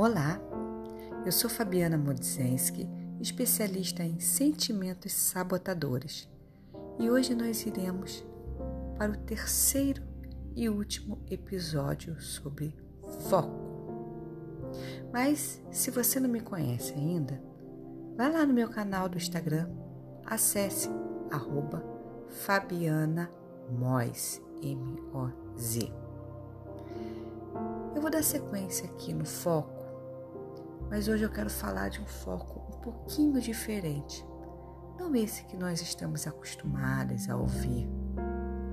Olá, eu sou Fabiana Modzenski, especialista em sentimentos sabotadores, e hoje nós iremos para o terceiro e último episódio sobre foco. Mas se você não me conhece ainda, vá lá no meu canal do Instagram, acesse arroba Fabiana Moz, M-O-Z. Eu vou dar sequência aqui no foco mas hoje eu quero falar de um foco um pouquinho diferente. Não esse que nós estamos acostumados a ouvir,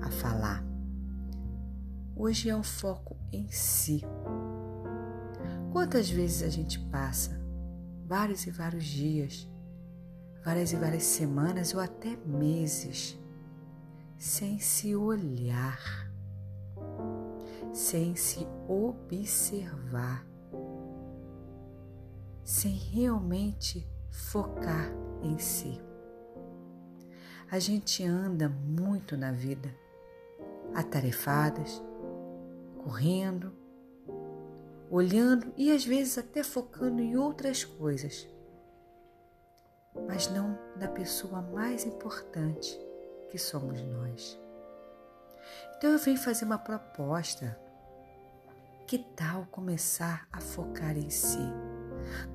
a falar. Hoje é um foco em si. Quantas vezes a gente passa vários e vários dias, várias e várias semanas ou até meses sem se olhar, sem se observar sem realmente focar em si. A gente anda muito na vida, atarefadas, correndo, olhando e às vezes até focando em outras coisas, mas não na pessoa mais importante que somos nós. Então eu venho fazer uma proposta. Que tal começar a focar em si?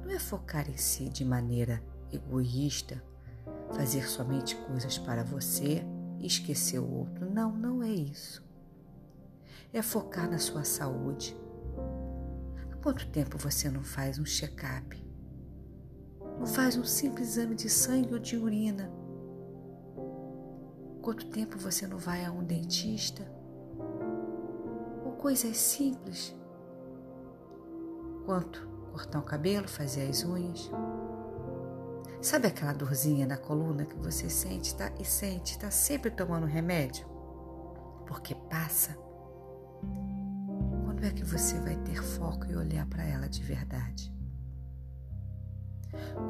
Não é focar em si de maneira egoísta, fazer somente coisas para você e esquecer o outro. Não, não é isso. É focar na sua saúde. Há quanto tempo você não faz um check-up? Não faz um simples exame de sangue ou de urina? Quanto tempo você não vai a um dentista? Ou coisas simples? Quanto cortar o cabelo, fazer as unhas. Sabe aquela dorzinha na coluna que você sente tá, e sente, está sempre tomando remédio? Porque passa. Quando é que você vai ter foco e olhar para ela de verdade?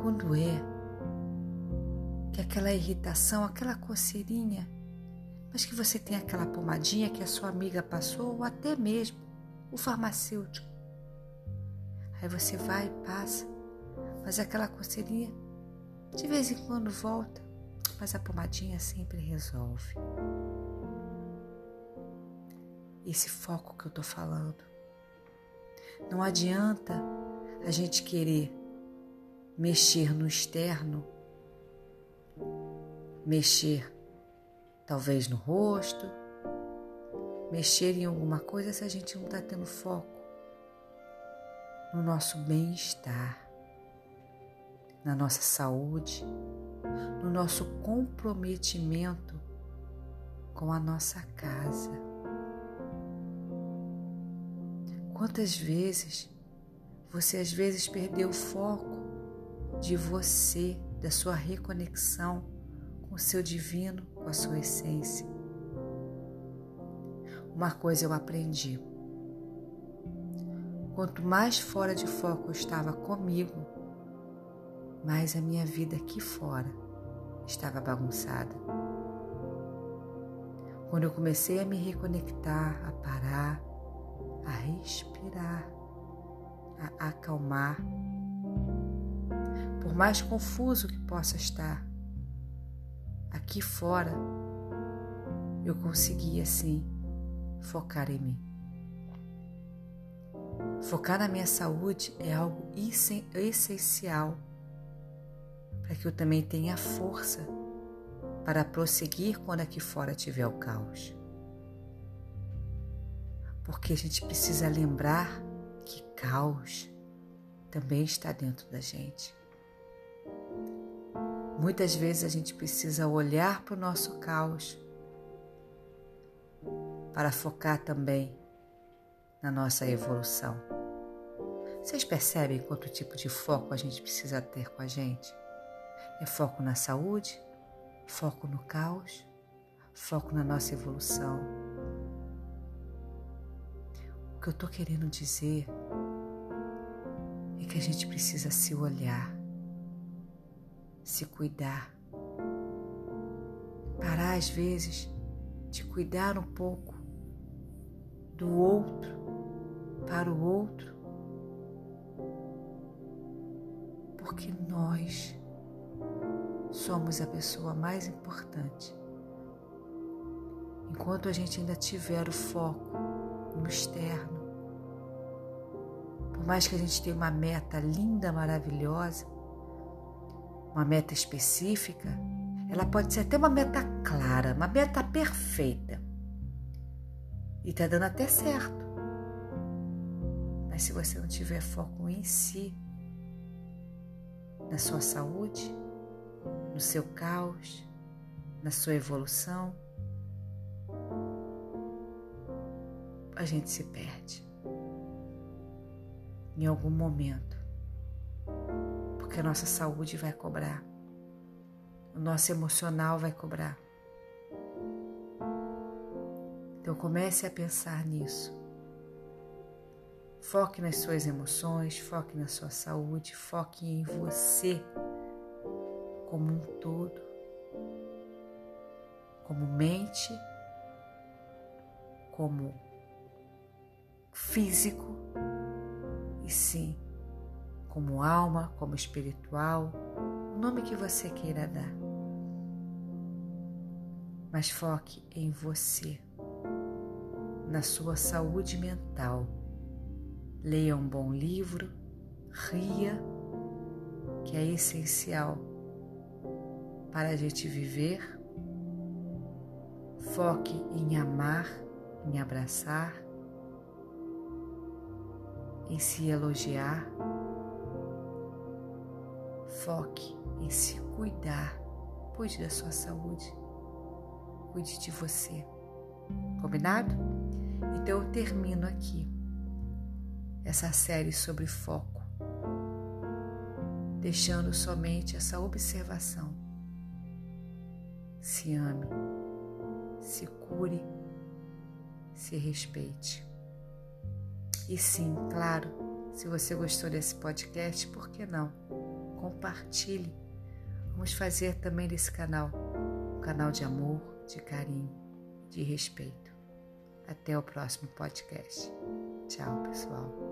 Quando é que aquela irritação, aquela coceirinha, mas que você tem aquela pomadinha que a sua amiga passou, ou até mesmo o farmacêutico Aí você vai e passa, mas aquela coceirinha de vez em quando volta, mas a pomadinha sempre resolve. Esse foco que eu tô falando. Não adianta a gente querer mexer no externo, mexer talvez no rosto, mexer em alguma coisa se a gente não está tendo foco no nosso bem-estar, na nossa saúde, no nosso comprometimento com a nossa casa. Quantas vezes você às vezes perdeu o foco de você, da sua reconexão com o seu divino, com a sua essência? Uma coisa eu aprendi. Quanto mais fora de foco eu estava comigo, mais a minha vida aqui fora estava bagunçada. Quando eu comecei a me reconectar, a parar, a respirar, a acalmar, por mais confuso que possa estar, aqui fora eu consegui assim focar em mim. Focar na minha saúde é algo essencial para que eu também tenha força para prosseguir quando aqui fora tiver o caos. Porque a gente precisa lembrar que caos também está dentro da gente. Muitas vezes a gente precisa olhar para o nosso caos para focar também na nossa evolução. Vocês percebem quanto tipo de foco a gente precisa ter com a gente? É foco na saúde, foco no caos, foco na nossa evolução. O que eu estou querendo dizer é que a gente precisa se olhar, se cuidar, parar às vezes de cuidar um pouco do outro para o outro porque nós somos a pessoa mais importante. Enquanto a gente ainda tiver o foco no externo, por mais que a gente tenha uma meta linda, maravilhosa, uma meta específica, ela pode ser até uma meta clara, uma meta perfeita. E tá dando até certo. Mas se você não tiver foco em si, na sua saúde, no seu caos, na sua evolução, a gente se perde em algum momento, porque a nossa saúde vai cobrar, o nosso emocional vai cobrar. Então comece a pensar nisso. Foque nas suas emoções, foque na sua saúde, foque em você como um todo, como mente, como físico e sim como alma, como espiritual, o nome que você queira dar. Mas foque em você, na sua saúde mental. Leia um bom livro, ria, que é essencial para a gente viver. Foque em amar, em abraçar, em se elogiar. Foque em se cuidar. Cuide da sua saúde. Cuide de você. Combinado? Então eu termino aqui essa série sobre foco, deixando somente essa observação se ame, se cure, se respeite. E sim, claro, se você gostou desse podcast, por que não? Compartilhe. Vamos fazer também desse canal um canal de amor, de carinho, de respeito. Até o próximo podcast. Tchau, pessoal.